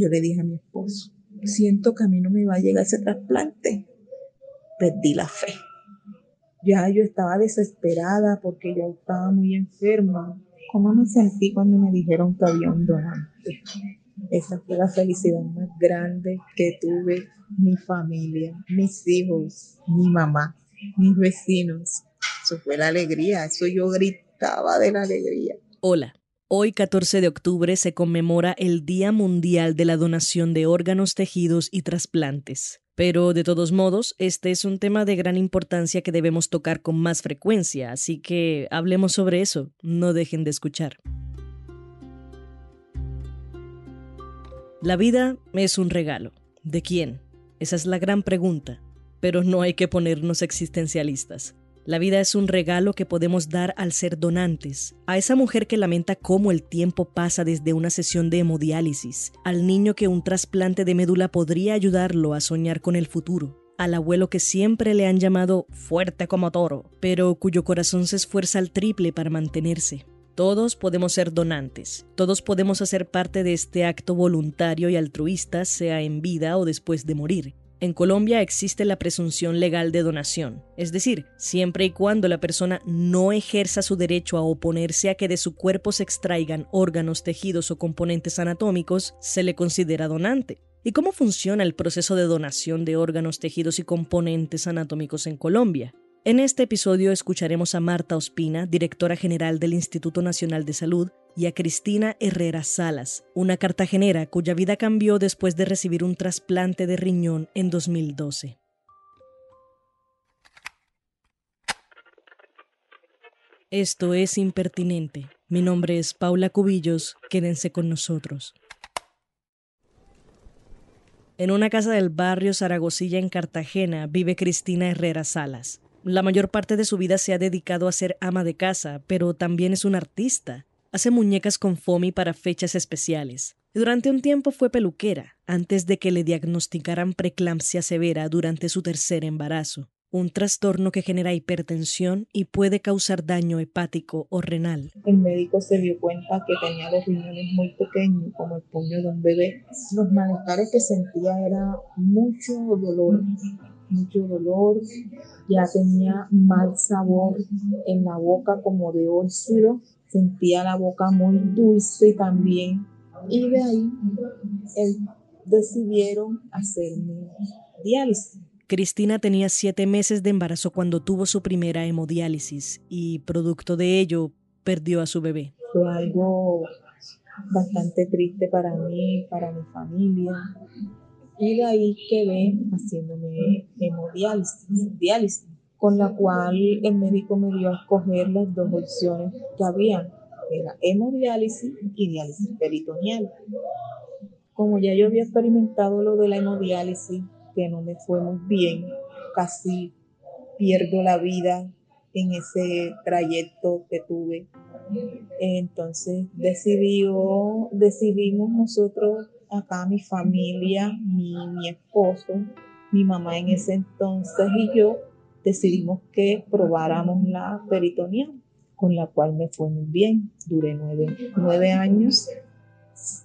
Yo le dije a mi esposo, siento que a mí no me va a llegar ese trasplante. Perdí la fe. Ya yo estaba desesperada porque yo estaba muy enferma. ¿Cómo me sentí cuando me dijeron que había un donante? Esa fue la felicidad más grande que tuve mi familia, mis hijos, mi mamá, mis vecinos. Eso fue la alegría, eso yo gritaba de la alegría. Hola. Hoy 14 de octubre se conmemora el Día Mundial de la Donación de Órganos, Tejidos y Trasplantes. Pero de todos modos, este es un tema de gran importancia que debemos tocar con más frecuencia, así que hablemos sobre eso, no dejen de escuchar. La vida es un regalo. ¿De quién? Esa es la gran pregunta. Pero no hay que ponernos existencialistas. La vida es un regalo que podemos dar al ser donantes, a esa mujer que lamenta cómo el tiempo pasa desde una sesión de hemodiálisis, al niño que un trasplante de médula podría ayudarlo a soñar con el futuro, al abuelo que siempre le han llamado fuerte como toro, pero cuyo corazón se esfuerza al triple para mantenerse. Todos podemos ser donantes, todos podemos hacer parte de este acto voluntario y altruista, sea en vida o después de morir. En Colombia existe la presunción legal de donación, es decir, siempre y cuando la persona no ejerza su derecho a oponerse a que de su cuerpo se extraigan órganos, tejidos o componentes anatómicos, se le considera donante. ¿Y cómo funciona el proceso de donación de órganos, tejidos y componentes anatómicos en Colombia? En este episodio escucharemos a Marta Ospina, directora general del Instituto Nacional de Salud, y a Cristina Herrera Salas, una cartagenera cuya vida cambió después de recibir un trasplante de riñón en 2012. Esto es Impertinente. Mi nombre es Paula Cubillos. Quédense con nosotros. En una casa del barrio Zaragozilla en Cartagena vive Cristina Herrera Salas. La mayor parte de su vida se ha dedicado a ser ama de casa, pero también es una artista. Hace muñecas con foamy para fechas especiales. Durante un tiempo fue peluquera, antes de que le diagnosticaran preeclampsia severa durante su tercer embarazo, un trastorno que genera hipertensión y puede causar daño hepático o renal. El médico se dio cuenta que tenía los riñones muy pequeños, como el puño de un bebé. Los malestares que sentía era mucho dolor, mucho dolor. Ya tenía mal sabor en la boca como de óxido sentía la boca muy dulce también. Y de ahí decidieron hacerme diálisis. Cristina tenía siete meses de embarazo cuando tuvo su primera hemodiálisis y producto de ello perdió a su bebé. Fue algo bastante triste para mí, para mi familia. Y de ahí quedé haciéndome hemodiálisis. Diálisis con la cual el médico me dio a escoger las dos opciones que había, era hemodiálisis y diálisis peritoneal. Como ya yo había experimentado lo de la hemodiálisis, que no me fue muy bien, casi pierdo la vida en ese trayecto que tuve. Entonces decidió, decidimos nosotros acá, mi familia, mi, mi esposo, mi mamá en ese entonces y yo, decidimos que probáramos la peritoneal, con la cual me fue muy bien. Duré nueve, años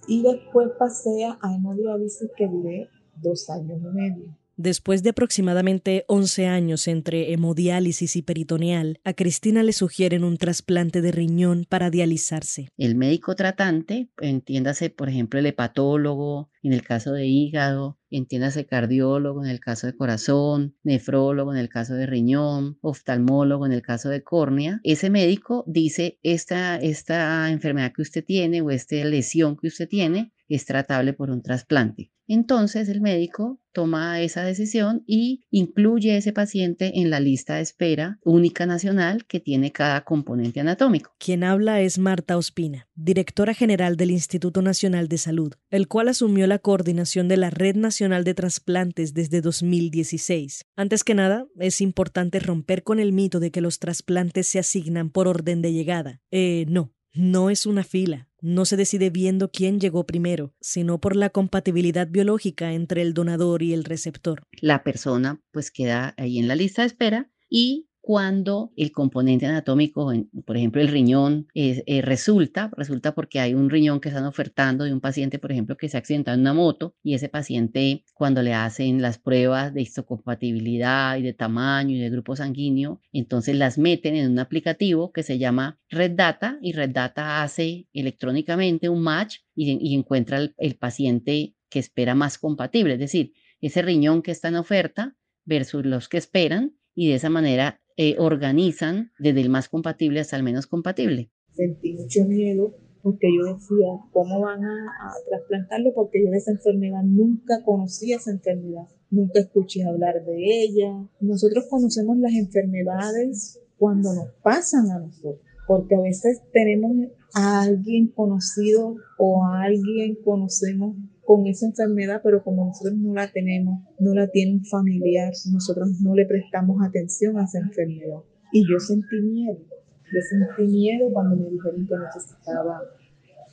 y después pasé a hemodiálisis que duré dos años y medio. Después de aproximadamente 11 años entre hemodiálisis y peritoneal, a Cristina le sugieren un trasplante de riñón para dializarse. El médico tratante, entiéndase por ejemplo el hepatólogo, en el caso de hígado, entiéndase cardiólogo en el caso de corazón, nefrólogo en el caso de riñón, oftalmólogo en el caso de córnea, ese médico dice esta, esta enfermedad que usted tiene o esta lesión que usted tiene es tratable por un trasplante. Entonces el médico toma esa decisión y incluye a ese paciente en la lista de espera única nacional que tiene cada componente anatómico. Quien habla es Marta Ospina, directora general del Instituto Nacional de Salud, el cual asumió la coordinación de la Red Nacional de Trasplantes desde 2016. Antes que nada, es importante romper con el mito de que los trasplantes se asignan por orden de llegada. Eh, no, no es una fila, no se decide viendo quién llegó primero, sino por la compatibilidad biológica entre el donador y el receptor. La persona pues queda ahí en la lista de espera y cuando el componente anatómico, por ejemplo el riñón, eh, resulta, resulta porque hay un riñón que están ofertando de un paciente, por ejemplo, que se ha accidentado en una moto y ese paciente cuando le hacen las pruebas de histocompatibilidad y de tamaño y de grupo sanguíneo, entonces las meten en un aplicativo que se llama Red Data y Red Data hace electrónicamente un match y, encuentra el paciente que espera más compatible, es decir, ese riñón que está en oferta versus los que esperan y de esa manera eh, organizan desde el más compatible hasta el menos compatible. Sentí mucho miedo porque yo decía, ¿cómo van a, trasplantarlo? Porque yo de esa enfermedad nunca conocí esa enfermedad, nunca escuché hablar de ella. Nosotros conocemos las enfermedades cuando nos pasan a nosotros, porque a veces tenemos a alguien conocido o a alguien conocemos con esa enfermedad, pero como nosotros no la tenemos, no la tiene un familiar, nosotros no le prestamos atención a esa enfermedad. Y yo sentí miedo, yo sentí miedo cuando me dijeron que necesitaba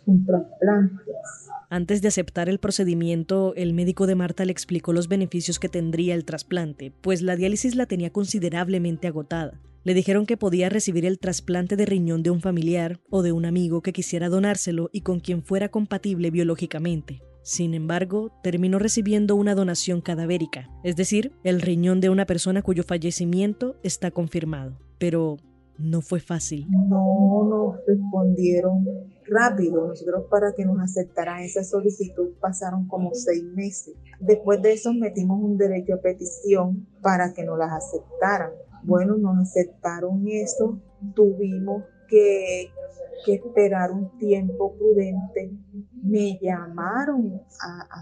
un trasplante. Antes de aceptar el procedimiento, el médico de Marta le explicó los beneficios que tendría el trasplante, pues la diálisis la tenía considerablemente agotada. Le dijeron que podía recibir el trasplante de riñón de un familiar o de un amigo que quisiera donárselo y con quien fuera compatible biológicamente. Sin embargo, terminó recibiendo una donación cadavérica, es decir, el riñón de una persona cuyo fallecimiento está confirmado. Pero no fue fácil. No nos respondieron rápido. Nosotros para que nos aceptaran esa solicitud pasaron como seis meses. Después de eso metimos un derecho a petición para que nos las aceptaran. Bueno, nos aceptaron eso. Tuvimos que esperar un tiempo prudente, me llamaron a, a,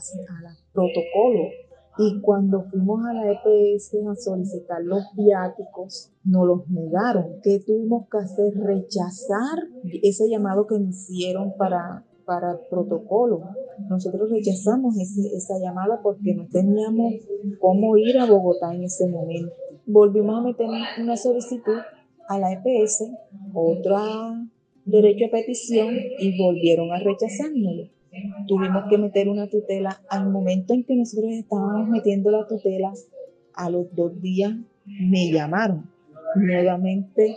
protocolo y cuando fuimos a la EPS a solicitar los viáticos, nos los negaron. ¿Qué tuvimos que hacer? Rechazar ese llamado que me hicieron para, para el protocolo. Nosotros rechazamos esa llamada porque no teníamos cómo ir a Bogotá en ese momento. Volvimos a meter una solicitud a la EPS, otra derecho a petición y volvieron a rechazárnoslo. Tuvimos que meter una tutela. Al momento en que nosotros estábamos metiendo la tutela, a los dos días me llamaron nuevamente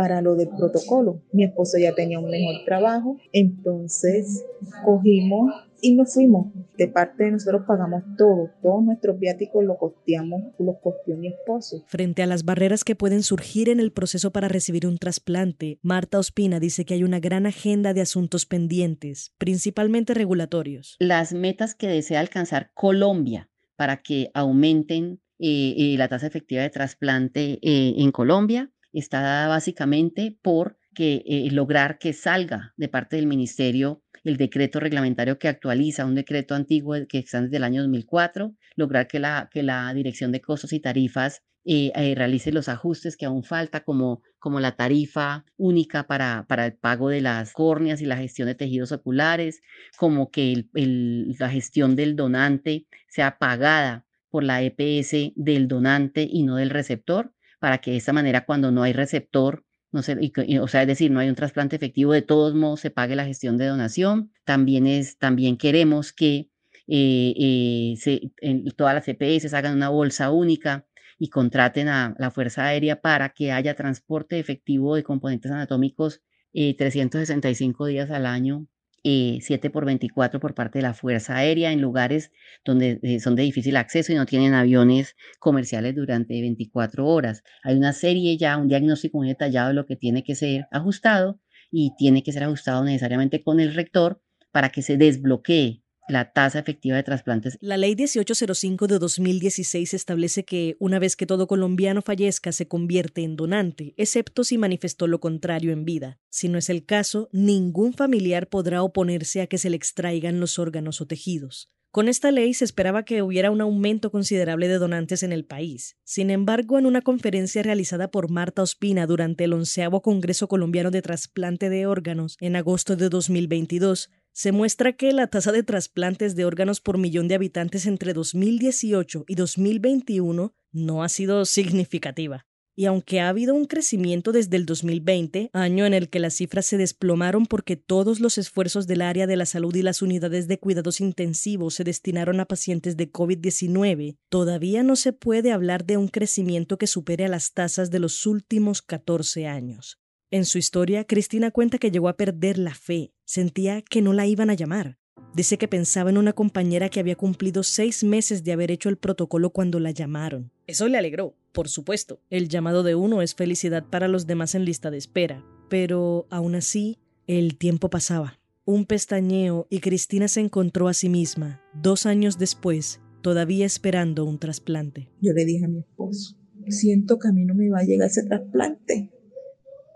para lo del protocolo. Mi esposo ya tenía un mejor trabajo, entonces cogimos y nos fuimos. De parte de nosotros pagamos todo, todos nuestros viáticos los costeamos, los costeó mi esposo. Frente a las barreras que pueden surgir en el proceso para recibir un trasplante, Marta Ospina dice que hay una gran agenda de asuntos pendientes, principalmente regulatorios. Las metas que desea alcanzar Colombia para que aumenten eh, eh, la tasa efectiva de trasplante eh, en Colombia está dada básicamente por que, lograr que salga de parte del ministerio el decreto reglamentario que actualiza un decreto antiguo que está desde el año 2004, lograr que la, que la Dirección de Costos y Tarifas eh, eh, realice los ajustes que aún falta, como, como la tarifa única para, para, el pago de las córneas y la gestión de tejidos oculares, como que la gestión del donante sea pagada por la EPS del donante y no del receptor, para que de esta manera cuando no hay receptor no sé, o sea, es decir, no hay un trasplante efectivo, de todos modos se pague la gestión de donación. También, es, también queremos que eh, eh, se, en, todas las CPS hagan una bolsa única y contraten a la Fuerza Aérea para que haya transporte efectivo de componentes anatómicos 365 eh, días al año 7 eh, por 24 por parte de la Fuerza Aérea en lugares donde eh, son de difícil acceso y no tienen aviones comerciales durante 24 horas. Hay una serie ya, un diagnóstico muy detallado de lo que tiene que ser ajustado y tiene que ser ajustado necesariamente con el rector para que se desbloquee la tasa efectiva de trasplantes. La ley 1805 de 2016 establece que una vez que todo colombiano fallezca se convierte en donante, excepto si manifestó lo contrario en vida. Si no es el caso, ningún familiar podrá oponerse a que se le extraigan los órganos o tejidos. Con esta ley se esperaba que hubiera un aumento considerable de donantes en el país. Sin embargo, en una conferencia realizada por Marta Ospina durante el onceavo Congreso Colombiano de Trasplante de Órganos en agosto de 2022, se muestra que la tasa de trasplantes de órganos por millón de habitantes entre 2018 y 2021 no ha sido significativa. Y aunque ha habido un crecimiento desde el 2020, año en el que las cifras se desplomaron porque todos los esfuerzos del área de la salud y las unidades de cuidados intensivos se destinaron a pacientes de COVID-19, todavía no se puede hablar de un crecimiento que supere a las tasas de los últimos 14 años. En su historia, Cristina cuenta que llegó a perder la fe, sentía que no la iban a llamar. Dice que pensaba en una compañera que había cumplido seis meses de haber hecho el protocolo cuando la llamaron. Eso le alegró, por supuesto. El llamado de uno es felicidad para los demás en lista de espera. Pero aún así, el tiempo pasaba. Un pestañeo y Cristina se encontró a sí misma, dos años después, todavía esperando un trasplante. Yo le dije a mi esposo, siento que a mí no me va a llegar ese trasplante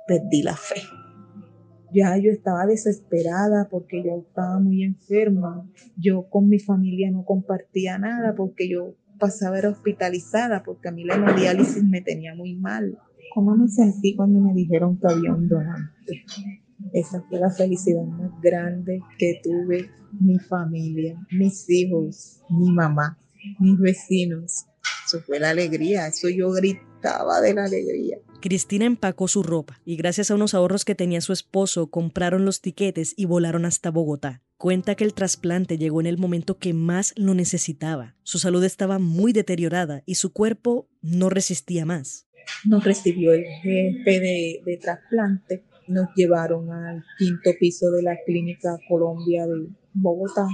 perdí la fe. Ya yo estaba desesperada porque yo estaba muy enferma. Yo con mi familia no compartía nada porque yo pasaba era hospitalizada porque a mí la hemodiálisis me tenía muy mal. ¿Cómo me sentí cuando me dijeron que había un donante? Esa fue la felicidad más grande que tuve mi familia, mis hijos, mi mamá, mis vecinos. Eso fue la alegría, eso yo gritaba de la alegría. Cristina empacó su ropa y gracias a unos ahorros que tenía su esposo compraron los tiquetes y volaron hasta Bogotá. Cuenta que el trasplante llegó en el momento que más lo necesitaba. Su salud estaba muy deteriorada y su cuerpo no resistía más. Nos recibió el jefe de, de trasplante, nos llevaron al quinto piso de la clínica Colombia de Bogotá.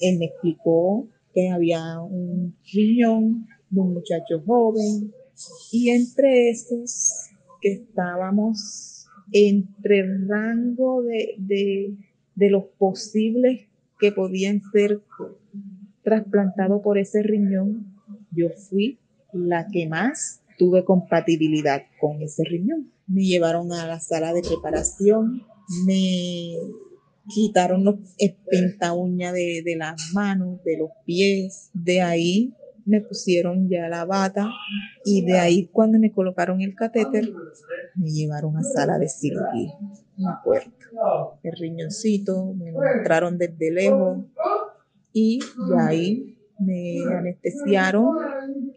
Él me explicó que había un riñón de un muchacho joven y entre esos que estábamos entre el rango de, de, los posibles que podían ser trasplantados por ese riñón, yo fui la que más tuve compatibilidad con ese riñón. Me llevaron a la sala de preparación, me quitaron los espinta uña de, de las manos, de los pies. De ahí me pusieron ya la bata y de ahí cuando me colocaron el catéter me llevaron a sala de cirugía. Me acuerdo. El riñoncito, me mostraron desde lejos y de ahí me anestesiaron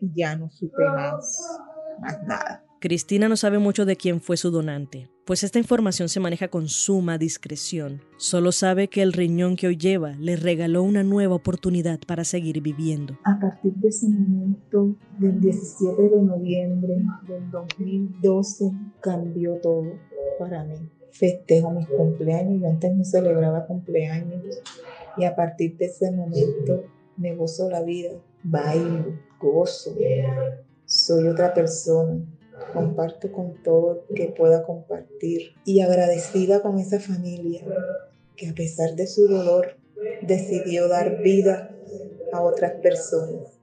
y ya no supe más, más nada. Cristina no sabe mucho de quién fue su donante, pues esta información se maneja con suma discreción. Solo sabe que el riñón que hoy lleva le regaló una nueva oportunidad para seguir viviendo. A partir de ese momento, del 17 de noviembre del 2012, cambió todo para mí. Festejo mis cumpleaños, yo antes no celebraba cumpleaños y a partir de ese momento me gozo la vida, bailo, gozo, soy otra persona comparto con todo que pueda compartir y agradecida con esa familia que a pesar de su dolor decidió dar vida a otras personas.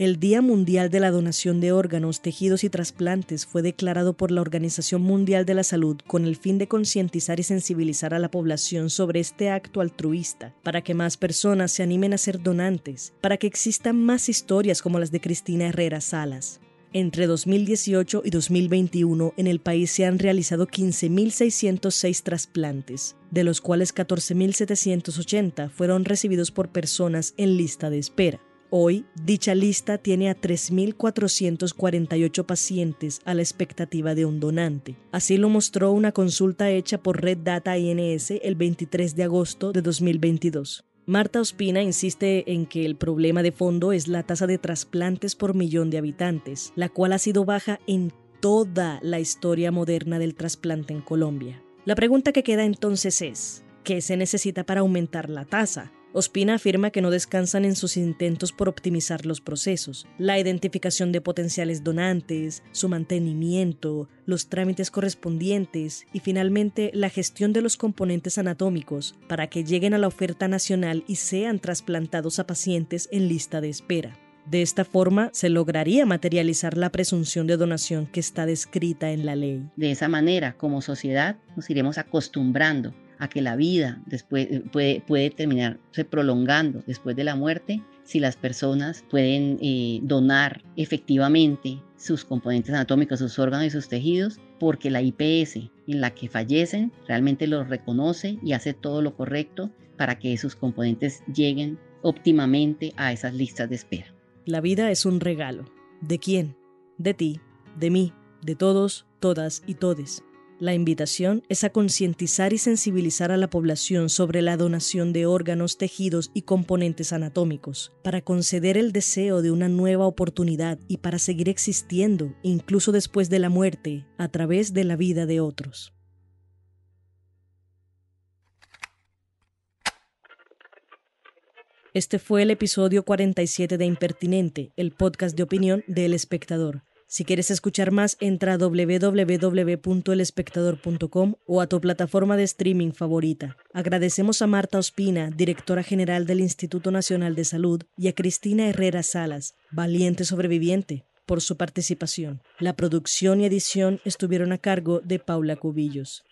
El Día Mundial de la Donación de Órganos, Tejidos y Trasplantes fue declarado por la Organización Mundial de la Salud con el fin de concientizar y sensibilizar a la población sobre este acto altruista, para que más personas se animen a ser donantes, para que existan más historias como las de Cristina Herrera Salas. Entre 2018 y 2021 en el país se han realizado 15.606 trasplantes, de los cuales 14.780 fueron recibidos por personas en lista de espera. Hoy, dicha lista tiene a 3.448 pacientes a la expectativa de un donante. Así lo mostró una consulta hecha por Red Data INS el 23 de agosto de 2022. Marta Ospina insiste en que el problema de fondo es la tasa de trasplantes por millón de habitantes, la cual ha sido baja en toda la historia moderna del trasplante en Colombia. La pregunta que queda entonces es, ¿qué se necesita para aumentar la tasa? Ospina afirma que no descansan en sus intentos por optimizar los procesos, la identificación de potenciales donantes, su mantenimiento, los trámites correspondientes y finalmente la gestión de los componentes anatómicos para que lleguen a la oferta nacional y sean trasplantados a pacientes en lista de espera. De esta forma se lograría materializar la presunción de donación que está descrita en la ley. De esa manera, como sociedad, nos iremos acostumbrando a que la vida después eh, puede, puede terminarse prolongando después de la muerte si las personas pueden eh, donar efectivamente sus componentes anatómicos, sus órganos y sus tejidos, porque la IPS en la que fallecen realmente los reconoce y hace todo lo correcto para que sus componentes lleguen óptimamente a esas listas de espera. La vida es un regalo. ¿De quién? De ti, de mí, de todos, todas y todes. La invitación es a concientizar y sensibilizar a la población sobre la donación de órganos, tejidos y componentes anatómicos, para conceder el deseo de una nueva oportunidad y para seguir existiendo, incluso después de la muerte, a través de la vida de otros. Este fue el episodio 47 de Impertinente, el podcast de opinión de El Espectador. Si quieres escuchar más, entra a www.elespectador.com o a tu plataforma de streaming favorita. Agradecemos a Marta Ospina, directora general del Instituto Nacional de Salud, y a Cristina Herrera Salas, valiente sobreviviente, por su participación. La producción y edición estuvieron a cargo de Paula Cubillos.